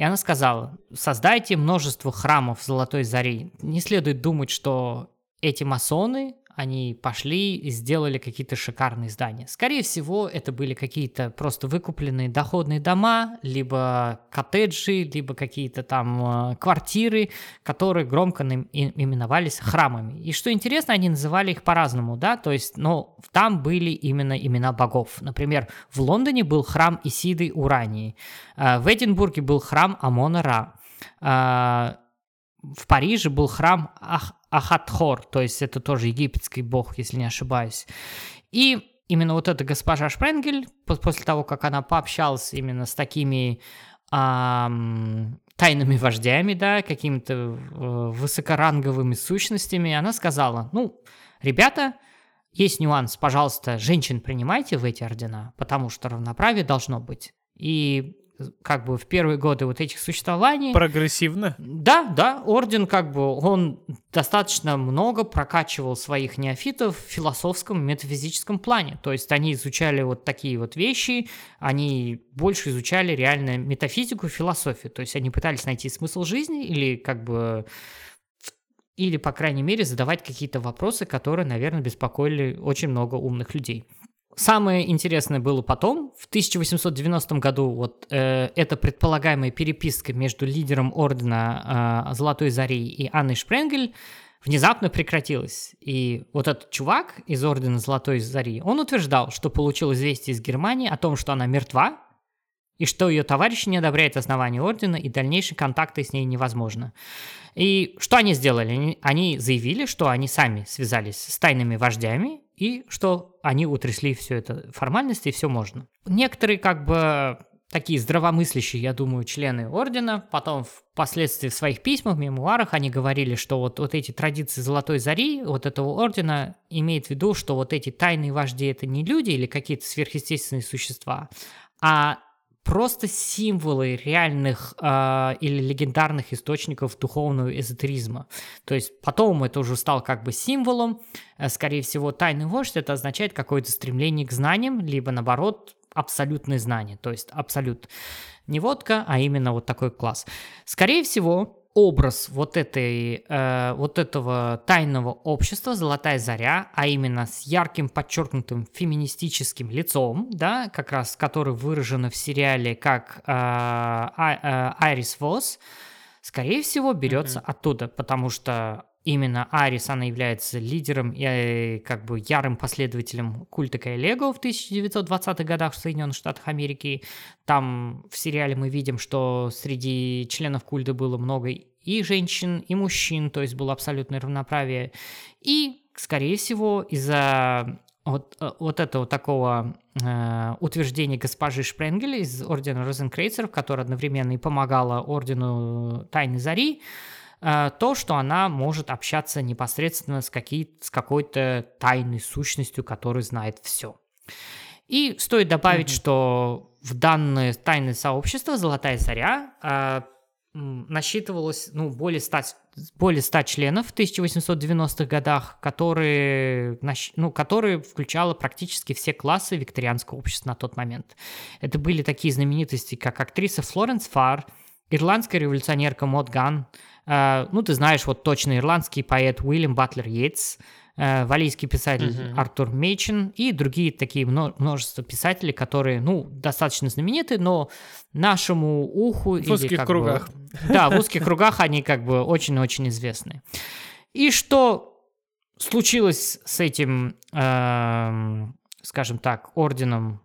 и она сказала, создайте множество храмов Золотой Зари. Не следует думать, что эти масоны они пошли и сделали какие-то шикарные здания. Скорее всего, это были какие-то просто выкупленные доходные дома, либо коттеджи, либо какие-то там э, квартиры, которые громко именовались храмами. И что интересно, они называли их по-разному, да, то есть, но там были именно имена богов. Например, в Лондоне был храм Исиды Урании, э, в Эдинбурге был храм Амона Ра, э, в Париже был храм Ах Ахатхор, то есть это тоже египетский бог, если не ошибаюсь. И именно вот эта госпожа Шпренгель, после того, как она пообщалась именно с такими эм, тайными вождями, да, какими-то э, высокоранговыми сущностями, она сказала, ну, ребята, есть нюанс, пожалуйста, женщин принимайте в эти ордена, потому что равноправие должно быть. И как бы в первые годы вот этих существований. Прогрессивно? Да, да, орден как бы, он достаточно много прокачивал своих неофитов в философском, метафизическом плане. То есть они изучали вот такие вот вещи, они больше изучали реально метафизику и философию. То есть они пытались найти смысл жизни или как бы или, по крайней мере, задавать какие-то вопросы, которые, наверное, беспокоили очень много умных людей. Самое интересное было потом, в 1890 году, вот э, эта предполагаемая переписка между лидером ордена э, Золотой Зари и Анной Шпренгель внезапно прекратилась. И вот этот чувак из ордена Золотой Зари, он утверждал, что получил известие из Германии о том, что она мертва, и что ее товарищ не одобряет основание ордена, и дальнейшие контакты с ней невозможно. И что они сделали? Они заявили, что они сами связались с тайными вождями, и что они утрясли все это формальности, и все можно. Некоторые как бы такие здравомыслящие, я думаю, члены ордена, потом впоследствии в своих письмах, мемуарах они говорили, что вот, вот эти традиции Золотой Зари, вот этого ордена, имеет в виду, что вот эти тайные вожди это не люди или какие-то сверхъестественные существа, а просто символы реальных э, или легендарных источников духовного эзотеризма. То есть потом это уже стал как бы символом. Э, скорее всего, тайный вождь это означает какое-то стремление к знаниям, либо наоборот абсолютные знания. То есть абсолют не водка, а именно вот такой класс. Скорее всего, образ вот, этой, э, вот этого тайного общества «Золотая заря», а именно с ярким подчеркнутым феминистическим лицом, да, как раз который выражено в сериале как э, а, э, Айрис Восс, скорее всего, берется mm-hmm. оттуда, потому что именно Арис, она является лидером и э, как бы ярым последователем культа Кайлего в 1920-х годах в Соединенных Штатах Америки. Там в сериале мы видим, что среди членов культа было много и женщин, и мужчин, то есть было абсолютное равноправие. И, скорее всего, из-за вот, э, вот этого такого э, утверждения госпожи Шпренгеля из Ордена Розенкрейцеров, которая одновременно и помогала Ордену Тайны Зари, то, что она может общаться непосредственно с, какие, с какой-то тайной сущностью, которая знает все. И стоит добавить, mm-hmm. что в данное тайное сообщество «Золотая заря» э, насчитывалось ну, более 100, более 100 членов в 1890-х годах, которые, ну, которые включало практически все классы викторианского общества на тот момент. Это были такие знаменитости, как актриса Флоренс Фар, ирландская революционерка Мод Ган, ну, ты знаешь, вот точно ирландский поэт Уильям Батлер Йейтс, uh, валийский писатель uh-huh. Артур Мейчин и другие такие множество писателей, которые, ну, достаточно знамениты, но нашему уху... В узких кругах. Бы, да, в узких кругах они как бы очень-очень известны. И что случилось с этим, э, скажем так, орденом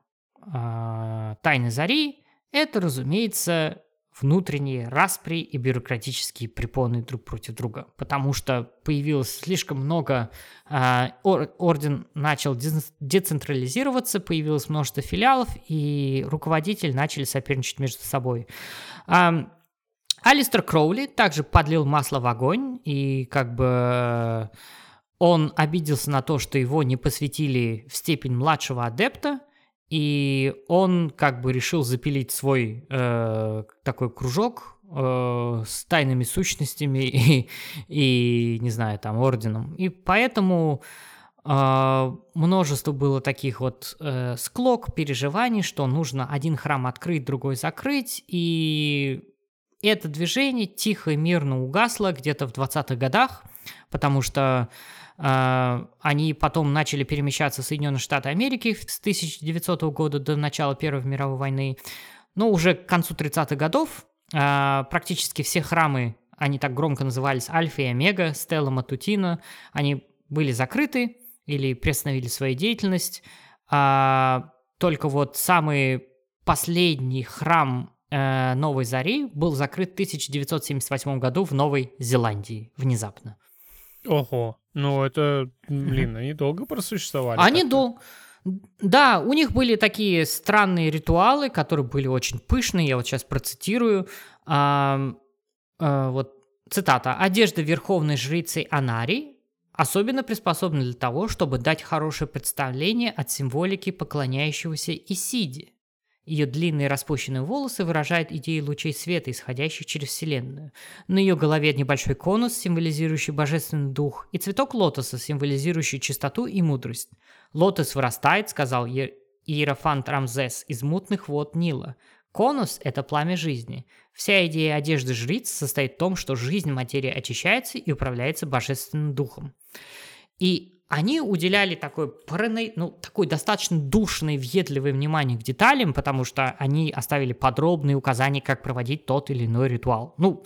э, Тайны Зари, это, разумеется, внутренние распри и бюрократические препоны друг против друга, потому что появилось слишком много, э, орден начал децентрализироваться, появилось множество филиалов, и руководители начали соперничать между собой. Э, Алистер Кроули также подлил масло в огонь, и как бы он обиделся на то, что его не посвятили в степень младшего адепта, и он как бы решил запилить свой э, такой кружок э, с тайными сущностями и, и, не знаю, там, орденом. И поэтому э, множество было таких вот э, склок, переживаний, что нужно один храм открыть, другой закрыть. И это движение тихо и мирно угасло где-то в 20-х годах, потому что они потом начали перемещаться в Соединенные Штаты Америки с 1900 года до начала Первой мировой войны. Но уже к концу 30-х годов а, практически все храмы, они так громко назывались Альфа и Омега, Стелла Матутина, они были закрыты или приостановили свою деятельность. А, только вот самый последний храм э, Новой Зари был закрыт в 1978 году в Новой Зеландии внезапно. Ого, ну это, блин, они долго просуществовали. Они долго... Да, у них были такие странные ритуалы, которые были очень пышные. Я вот сейчас процитирую. А, а, вот цитата. «Одежда верховной жрицы Анари особенно приспособлена для того, чтобы дать хорошее представление от символики поклоняющегося Исиди. Ее длинные распущенные волосы выражают идеи лучей света, исходящих через Вселенную. На ее голове небольшой конус, символизирующий божественный дух, и цветок лотоса, символизирующий чистоту и мудрость. Лотос вырастает, сказал Иерофант Рамзес, из мутных вод Нила. Конус – это пламя жизни. Вся идея одежды жриц состоит в том, что жизнь материи очищается и управляется божественным духом. И они уделяли такой, парано... ну, такой достаточно душное, въедливое внимание к деталям, потому что они оставили подробные указания, как проводить тот или иной ритуал. Ну,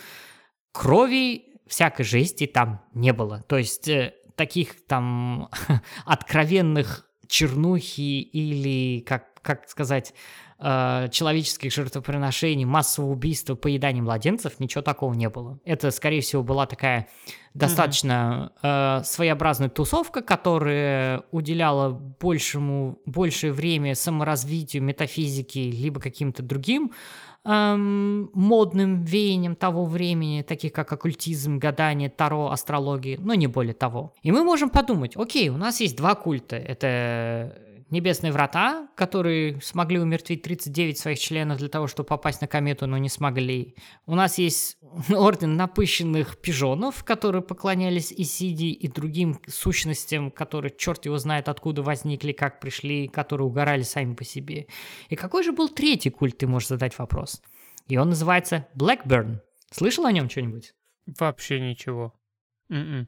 крови, всякой жести там не было. То есть э, таких там откровенных чернухи или, как, как сказать, э, человеческих жертвоприношений, массового убийства, поедания младенцев, ничего такого не было. Это, скорее всего, была такая достаточно mm-hmm. э, своеобразная тусовка, которая уделяла большему, большее время саморазвитию, метафизике, либо каким-то другим эм, модным веяниям того времени, таких как оккультизм, гадание, таро, астрология, но не более того. И мы можем подумать, окей, у нас есть два культа, это Небесные Врата, которые смогли умертвить 39 своих членов для того, чтобы попасть на комету, но не смогли. У нас есть Орден Напыщенных Пижонов, которые поклонялись Исиди и другим сущностям, которые черт его знает откуда возникли, как пришли, которые угорали сами по себе. И какой же был третий культ, ты можешь задать вопрос. И он называется Blackburn. Слышал о нем что-нибудь? Вообще ничего. Mm-mm. М-м.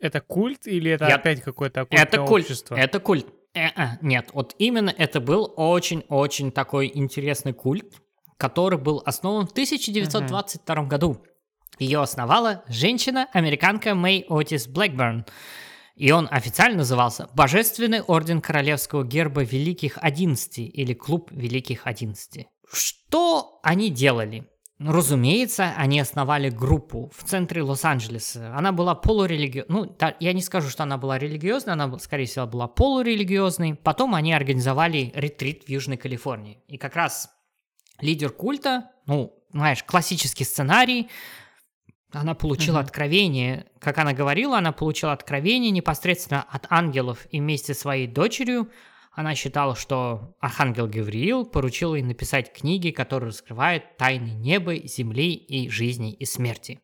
Это культ или это Я... опять какое-то это культ. общество? Это культ. Э-э, нет, вот именно это был очень-очень такой интересный культ, который был основан в 1922 uh-huh. году. Ее основала женщина-американка Мэй Отис Блэкберн. И он официально назывался Божественный Орден Королевского Герба Великих Одиннадцати или Клуб Великих Одиннадцати. Что они делали? Ну, разумеется, они основали группу в центре Лос-Анджелеса. Она была полурелигиозной. Ну, да, я не скажу, что она была религиозной, она, скорее всего, была полурелигиозной. Потом они организовали ретрит в Южной Калифорнии. И как раз лидер культа, ну, знаешь, классический сценарий, она получила mm-hmm. откровение, как она говорила, она получила откровение непосредственно от ангелов и вместе с своей дочерью она считала, что Архангел Гавриил поручил ей написать книги, которые раскрывают тайны неба, земли и жизни и смерти.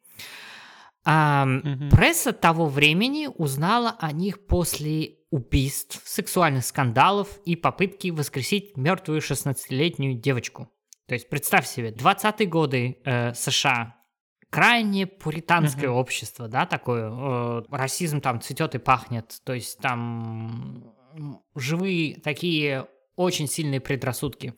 А, угу. Пресса того времени узнала о них после убийств, сексуальных скандалов и попытки воскресить мертвую 16-летнюю девочку. То есть представь себе, 20-е годы э, США, крайне пуританское угу. общество, да, такое, э, расизм там цветет и пахнет, то есть там живые такие очень сильные предрассудки.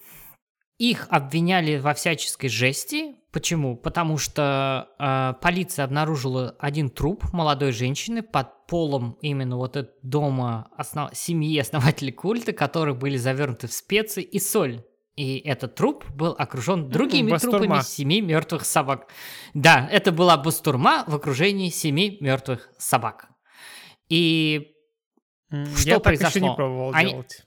Их обвиняли во всяческой жести. Почему? Потому что э, полиция обнаружила один труп молодой женщины под полом именно вот этого дома основ... семьи основателей культа, которые были завернуты в специи и соль. И этот труп был окружен другими бастурма. трупами семи мертвых собак. Да, это была бастурма в окружении семи мертвых собак. И что Я произошло? так еще не пробовал Они... делать.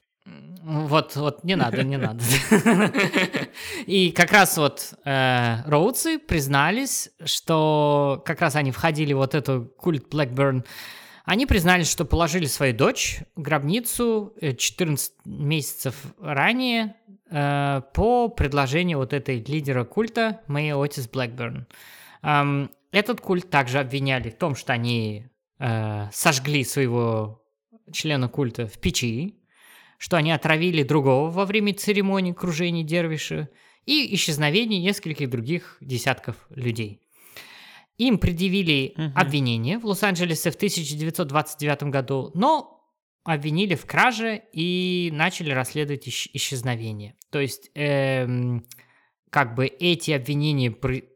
Вот, вот, не надо, не надо. И как раз вот э, роудсы признались, что как раз они входили вот эту культ Blackburn, они признались, что положили свою дочь в гробницу 14 э, месяцев ранее э, по предложению вот этой лидера культа Мэя Отис Блэкберн. Эм, этот культ также обвиняли в том, что они э, сожгли своего члена культа в печи, что они отравили другого во время церемонии кружения дервиша и исчезновение нескольких других десятков людей. Им предъявили угу. обвинение в Лос-Анджелесе в 1929 году, но обвинили в краже и начали расследовать исч- исчезновение. То есть, эм, как бы эти обвинения при,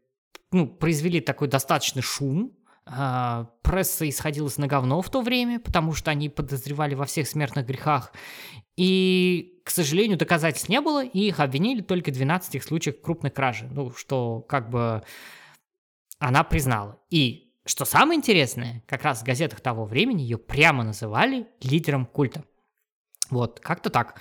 ну, произвели такой достаточный шум, а, пресса исходилась на говно в то время, потому что они подозревали во всех смертных грехах. И, к сожалению, доказательств не было, и их обвинили только в 12 случаях крупной кражи. Ну, что как бы она признала. И, что самое интересное, как раз в газетах того времени ее прямо называли лидером культа. Вот, как-то так.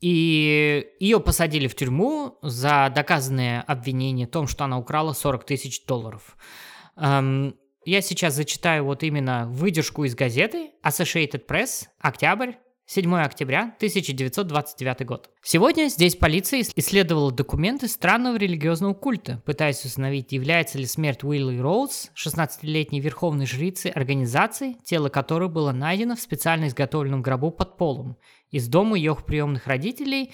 И ее посадили в тюрьму за доказанное обвинение в том, что она украла 40 тысяч долларов. Эм, я сейчас зачитаю вот именно выдержку из газеты Associated Press, октябрь, 7 октября 1929 год. Сегодня здесь полиция исследовала документы странного религиозного культа, пытаясь установить, является ли смерть Уилли Роуз, 16-летней верховной жрицы организации, тело которой было найдено в специально изготовленном гробу под полом, из дома ее приемных родителей,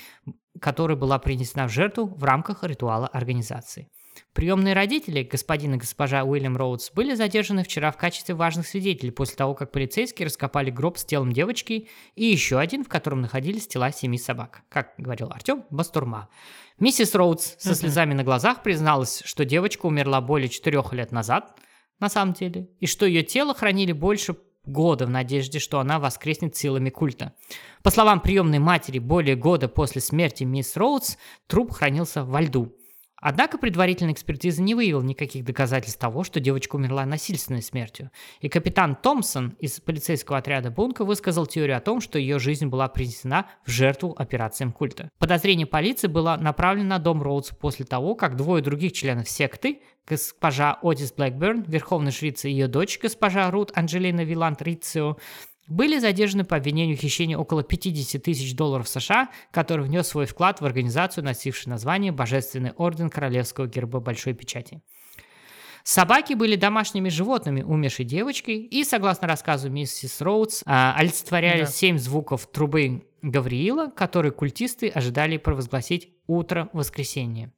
которая была принесена в жертву в рамках ритуала организации. Приемные родители, господин и госпожа Уильям Роудс, были задержаны вчера в качестве важных свидетелей после того, как полицейские раскопали гроб с телом девочки и еще один, в котором находились тела семи собак. Как говорил Артем, бастурма. Миссис Роудс со слезами на глазах призналась, что девочка умерла более четырех лет назад, на самом деле, и что ее тело хранили больше года в надежде, что она воскреснет силами культа. По словам приемной матери, более года после смерти мисс Роудс труп хранился во льду. Однако предварительная экспертиза не выявила никаких доказательств того, что девочка умерла насильственной смертью. И капитан Томпсон из полицейского отряда Бунка высказал теорию о том, что ее жизнь была принесена в жертву операциям культа. Подозрение полиции было направлено на дом Роудс после того, как двое других членов секты, госпожа Отис Блэкберн, верховная жрица и ее дочь, госпожа Рут Анджелина Виланд Рицио, были задержаны по обвинению в хищении около 50 тысяч долларов США, который внес свой вклад в организацию, носившую название «Божественный орден Королевского герба Большой Печати». Собаки были домашними животными умершей девочки и, согласно рассказу миссис Роудс, а, олицетворяли да. семь звуков трубы Гавриила, которые культисты ожидали провозгласить утро воскресенья.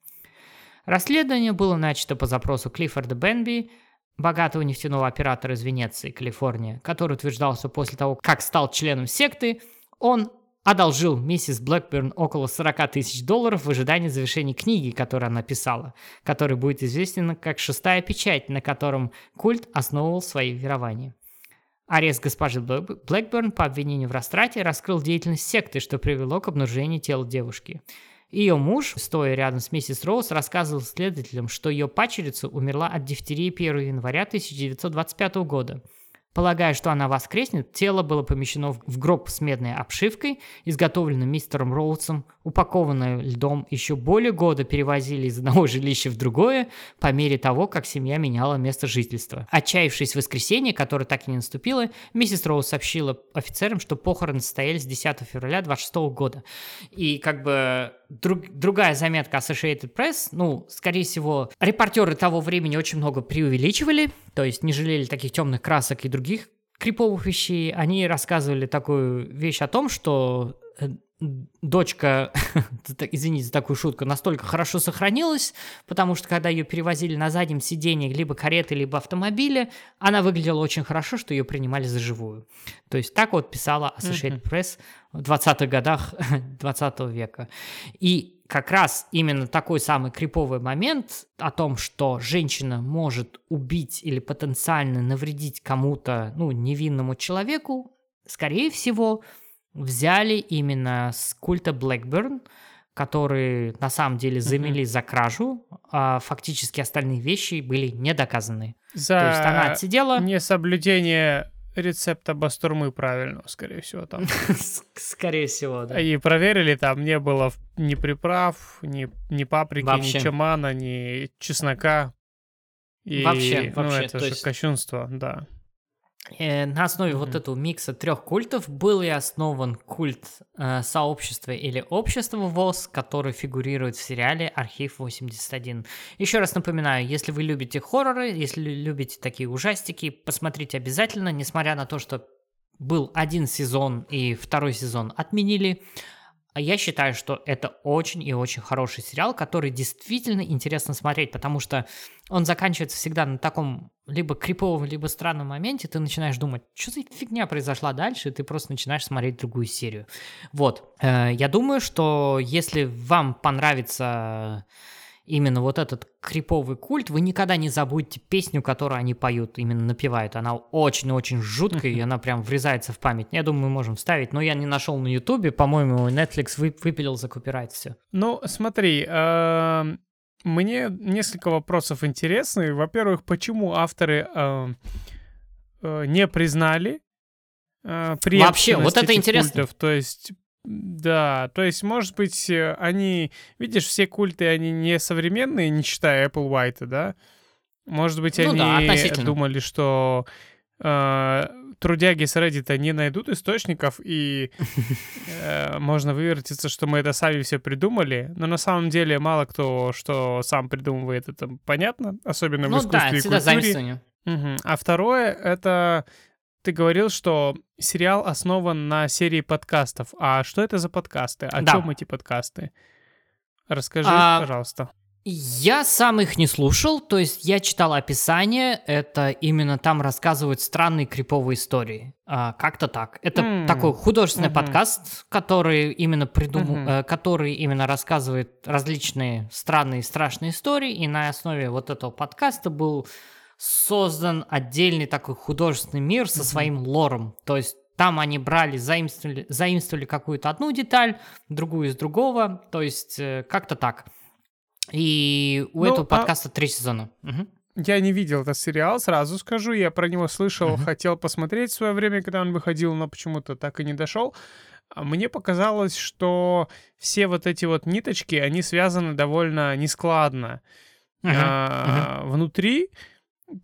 Расследование было начато по запросу Клиффорда Бенби, богатого нефтяного оператора из Венеции, Калифорния, который утверждал, что после того, как стал членом секты, он одолжил миссис Блэкберн около 40 тысяч долларов в ожидании завершения книги, которую она писала, которая будет известна как «Шестая печать», на котором культ основывал свои верования. Арест госпожи Блэкберн по обвинению в растрате раскрыл деятельность секты, что привело к обнаружению тела девушки. Ее муж, стоя рядом с миссис Роуз, рассказывал следователям, что ее пачерица умерла от дифтерии 1 января 1925 года – Полагая, что она воскреснет, тело было помещено в гроб с медной обшивкой, изготовленным мистером Роудсом, упакованное льдом, еще более года перевозили из одного жилища в другое, по мере того, как семья меняла место жительства. Отчаявшись в воскресенье, которое так и не наступило, миссис Роуз сообщила офицерам, что похороны состоялись 10 февраля 26 года. И как бы друг, другая заметка Associated Press, ну, скорее всего, репортеры того времени очень много преувеличивали, то есть не жалели таких темных красок и других криповых вещей. Они рассказывали такую вещь о том, что э, дочка, извините за такую шутку, настолько хорошо сохранилась, потому что когда ее перевозили на заднем сиденье либо кареты, либо автомобиля, она выглядела очень хорошо, что ее принимали за живую. То есть так вот писала Associated Press в 20-х годах 20 века. И как раз именно такой самый криповый момент о том, что женщина может убить или потенциально навредить кому-то, ну, невинному человеку, скорее всего, взяли именно с культа Блэкберн, которые на самом деле замели mm-hmm. за кражу, а фактически остальные вещи были не доказаны. За То есть она отсидела... несоблюдение рецепта бастурмы правильно, скорее всего, там. Скорее всего, да. И проверили, там не было ни приправ, ни, ни паприки, вообще. ни чамана, ни чеснока. И, вообще, ну, вообще. это же есть... кощунство, да. Э, на основе mm-hmm. вот этого микса трех культов был и основан культ э, сообщества или общества ВОЗ, который фигурирует в сериале «Архив 81». Еще раз напоминаю, если вы любите хорроры, если любите такие ужастики, посмотрите обязательно, несмотря на то, что был один сезон и второй сезон отменили, а я считаю, что это очень и очень хороший сериал, который действительно интересно смотреть, потому что он заканчивается всегда на таком либо криповом, либо странном моменте. Ты начинаешь думать, что за фигня произошла дальше, и ты просто начинаешь смотреть другую серию. Вот. Э, я думаю, что если вам понравится именно вот этот криповый культ, вы никогда не забудете песню, которую они поют, именно напевают. Она очень-очень жуткая, и она прям врезается в память. Я думаю, мы можем вставить, но я не нашел на Ютубе, по-моему, Netflix выпилил за копирайт все. Ну, смотри, эм, мне несколько вопросов интересны. Во-первых, почему авторы эм, э, не признали э, Вообще, вот это интересно. Культов? То есть да, то есть, может быть, э, они, видишь, все культы, они не современные, не считая Apple White, да? Может быть, ну, они да, думали, что э, трудяги с Reddit не найдут источников, и э, можно вывертиться, что мы это сами все придумали. Но на самом деле мало кто что сам придумывает, это понятно, особенно ну, в искусстве да, и культуре. Угу. А второе — это ты говорил, что сериал основан на серии подкастов. А что это за подкасты? О да. чем эти подкасты? Расскажи, а, пожалуйста. Я сам их не слушал, то есть я читал описание, это именно там рассказывают странные криповые истории. А, как-то так. Это mm. такой художественный mm-hmm. подкаст, который именно придумал, mm-hmm. э, который именно рассказывает различные странные страшные истории, и на основе вот этого подкаста был создан отдельный такой художественный мир со mm-hmm. своим лором. То есть там они брали, заимствовали, заимствовали какую-то одну деталь, другую из другого, то есть э, как-то так. И у ну, этого а... подкаста три сезона. Угу. Я не видел этот сериал, сразу скажу. Я про него слышал, uh-huh. хотел посмотреть в свое время, когда он выходил, но почему-то так и не дошел. А мне показалось, что все вот эти вот ниточки, они связаны довольно нескладно. Uh-huh. А, uh-huh. Внутри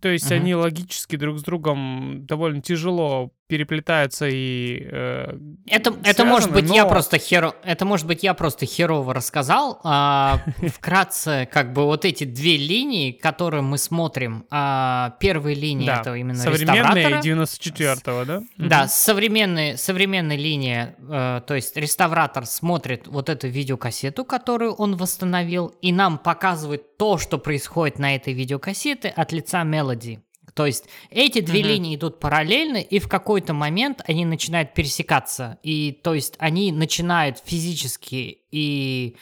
то есть uh-huh. они логически друг с другом довольно тяжело переплетаются и э, это связаны, это может быть но... я просто херо это может быть я просто херово рассказал а, вкратце как бы вот эти две линии которые мы смотрим а, первая линия да. это именно современные 94-го да? Да современная современная линия э, то есть реставратор смотрит вот эту видеокассету которую он восстановил и нам показывает то что происходит на этой видеокассете от лица мелодии то есть эти две mm-hmm. линии идут параллельно, и в какой-то момент они начинают пересекаться. И то есть они начинают физически и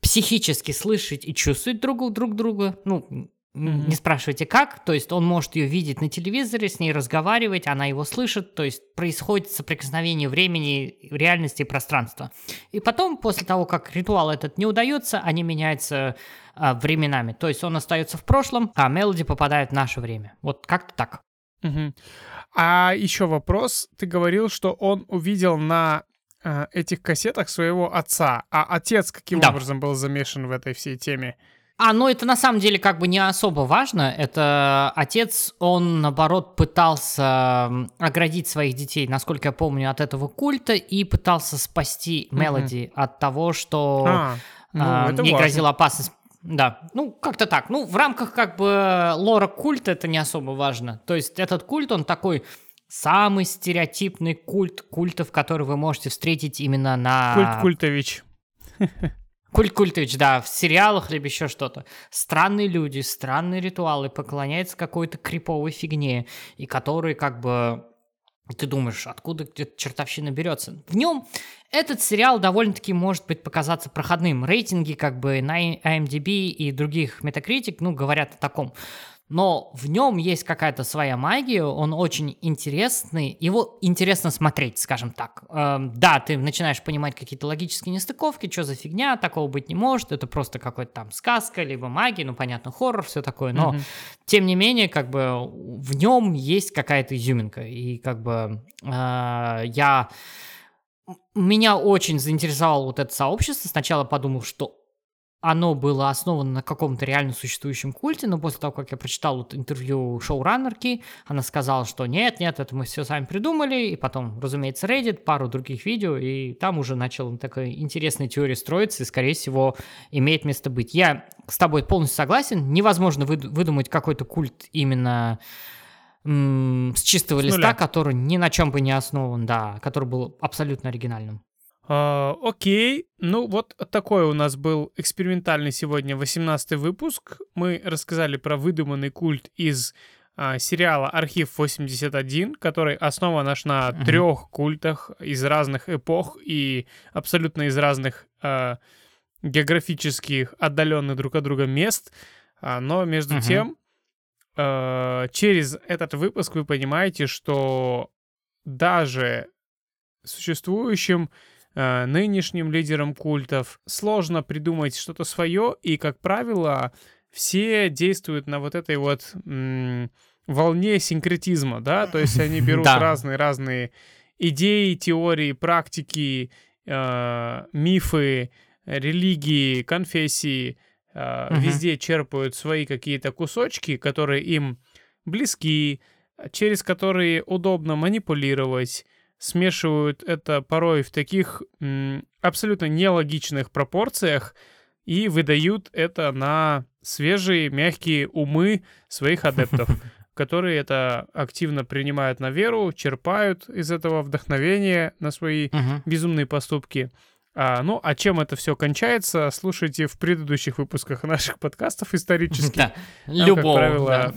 психически слышать и чувствовать друг, друг друга. Ну, Mm-hmm. Не спрашивайте как, то есть он может ее видеть на телевизоре, с ней разговаривать, она его слышит, то есть происходит соприкосновение времени, реальности и пространства. И потом, после того, как ритуал этот не удается, они меняются а, временами, то есть он остается в прошлом, а мелоди попадает в наше время. Вот как-то так. Угу. А еще вопрос, ты говорил, что он увидел на э, этих кассетах своего отца, а отец каким да. образом был замешан в этой всей теме? А, ну это на самом деле как бы не особо важно. Это отец, он наоборот пытался оградить своих детей, насколько я помню, от этого культа и пытался спасти Мелоди mm-hmm. от того, что а, ну, а, ей грозила опасность. Да, ну как-то так. Ну в рамках как бы лора культа это не особо важно. То есть этот культ, он такой самый стереотипный культ культов, который вы можете встретить именно на... Культ Культович. Культ Культович, да, в сериалах либо еще что-то. Странные люди, странные ритуалы, поклоняются какой-то криповой фигне, и которые как бы ты думаешь, откуда эта чертовщина берется? В нем этот сериал довольно-таки может быть показаться проходным. Рейтинги как бы на IMDb и других Metacritic, ну, говорят о таком но в нем есть какая-то своя магия, он очень интересный, его интересно смотреть, скажем так. Эм, да, ты начинаешь понимать какие-то логические нестыковки, что за фигня, такого быть не может, это просто какой-то там сказка, либо магия, ну, понятно, хоррор, все такое, но, mm-hmm. тем не менее, как бы в нем есть какая-то изюминка, и как бы э, я... Меня очень заинтересовало вот это сообщество. Сначала подумал, что оно было основано на каком-то реально существующем культе, но после того, как я прочитал вот интервью шоураннерки, она сказала, что нет, нет, это мы все сами придумали, и потом, разумеется, Reddit, пару других видео, и там уже начал такая интересная теория строиться, и, скорее всего, имеет место быть. Я с тобой полностью согласен, невозможно выдумать какой-то культ именно с чистого с листа, нуля. который ни на чем бы не основан, да, который был абсолютно оригинальным. Uh, окей, ну вот такой у нас был экспериментальный сегодня 18 выпуск. Мы рассказали про выдуманный культ из uh, сериала «Архив 81», который основан аж на uh-huh. трех культах из разных эпох и абсолютно из разных uh, географических отдаленных друг от друга мест. но между uh-huh. тем, через этот выпуск вы понимаете, что даже существующим э, нынешним лидерам культов. Сложно придумать что-то свое, и, как правило, все действуют на вот этой вот волне синкретизма, да, то есть они берут разные-разные идеи, теории, практики, э, мифы, религии, конфессии, э, uh-huh. везде черпают свои какие-то кусочки, которые им близки, через которые удобно манипулировать, смешивают это порой в таких абсолютно нелогичных пропорциях и выдают это на свежие, мягкие умы своих адептов, которые это активно принимают на веру, черпают из этого вдохновения на свои безумные поступки. А, ну, а чем это все кончается, слушайте в предыдущих выпусках наших подкастов исторических. Да, любого, как правило,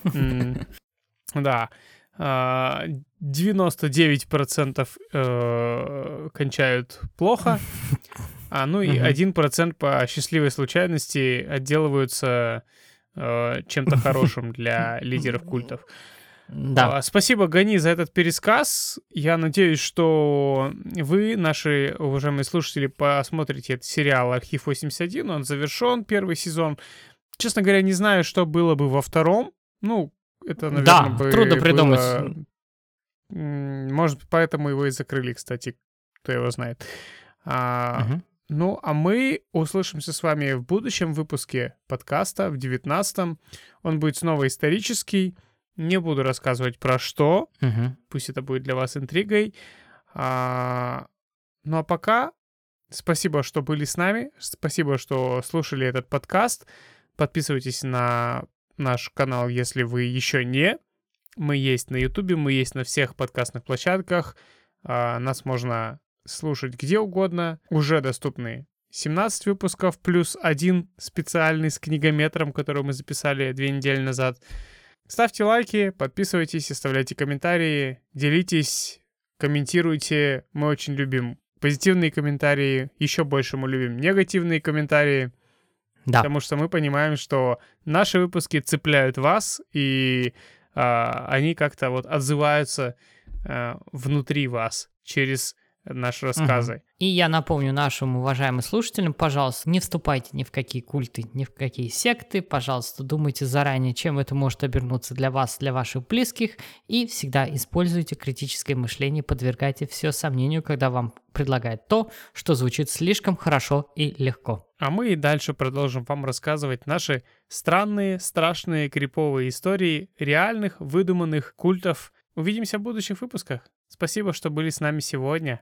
да. Да 99% э, кончают плохо, а ну и 1% по счастливой случайности отделываются э, чем-то хорошим для лидеров культов. Да. А, спасибо, Гани, за этот пересказ. Я надеюсь, что вы, наши уважаемые слушатели, посмотрите этот сериал «Архив 81». Он завершен, первый сезон. Честно говоря, не знаю, что было бы во втором. Ну, это, наверное, да, бы трудно придумать. Было... Может, поэтому его и закрыли, кстати, кто его знает. А, угу. Ну, а мы услышимся с вами в будущем выпуске подкаста, в 19-м. Он будет снова исторический. Не буду рассказывать про что. Мгм. Пусть это будет для вас интригой. А, ну а пока спасибо, что были с нами. Спасибо, что слушали этот подкаст. Подписывайтесь на наш канал, если вы еще не. Мы есть на Ютубе, мы есть на всех подкастных площадках. А, Нас можно слушать где угодно. Уже доступны 17 выпусков плюс один специальный с книгометром, который мы записали две недели назад. Ставьте лайки, подписывайтесь, оставляйте комментарии, делитесь, комментируйте. Мы очень любим позитивные комментарии, еще больше мы любим негативные комментарии, Да. потому что мы понимаем, что наши выпуски цепляют вас, и а, они как-то вот отзываются а, внутри вас через наши рассказы. И я напомню нашим уважаемым слушателям, пожалуйста, не вступайте ни в какие культы, ни в какие секты, пожалуйста, думайте заранее, чем это может обернуться для вас, для ваших близких, и всегда используйте критическое мышление, подвергайте все сомнению, когда вам предлагают то, что звучит слишком хорошо и легко. А мы и дальше продолжим вам рассказывать наши странные, страшные, криповые истории реальных, выдуманных культов. Увидимся в будущих выпусках. Спасибо, что были с нами сегодня.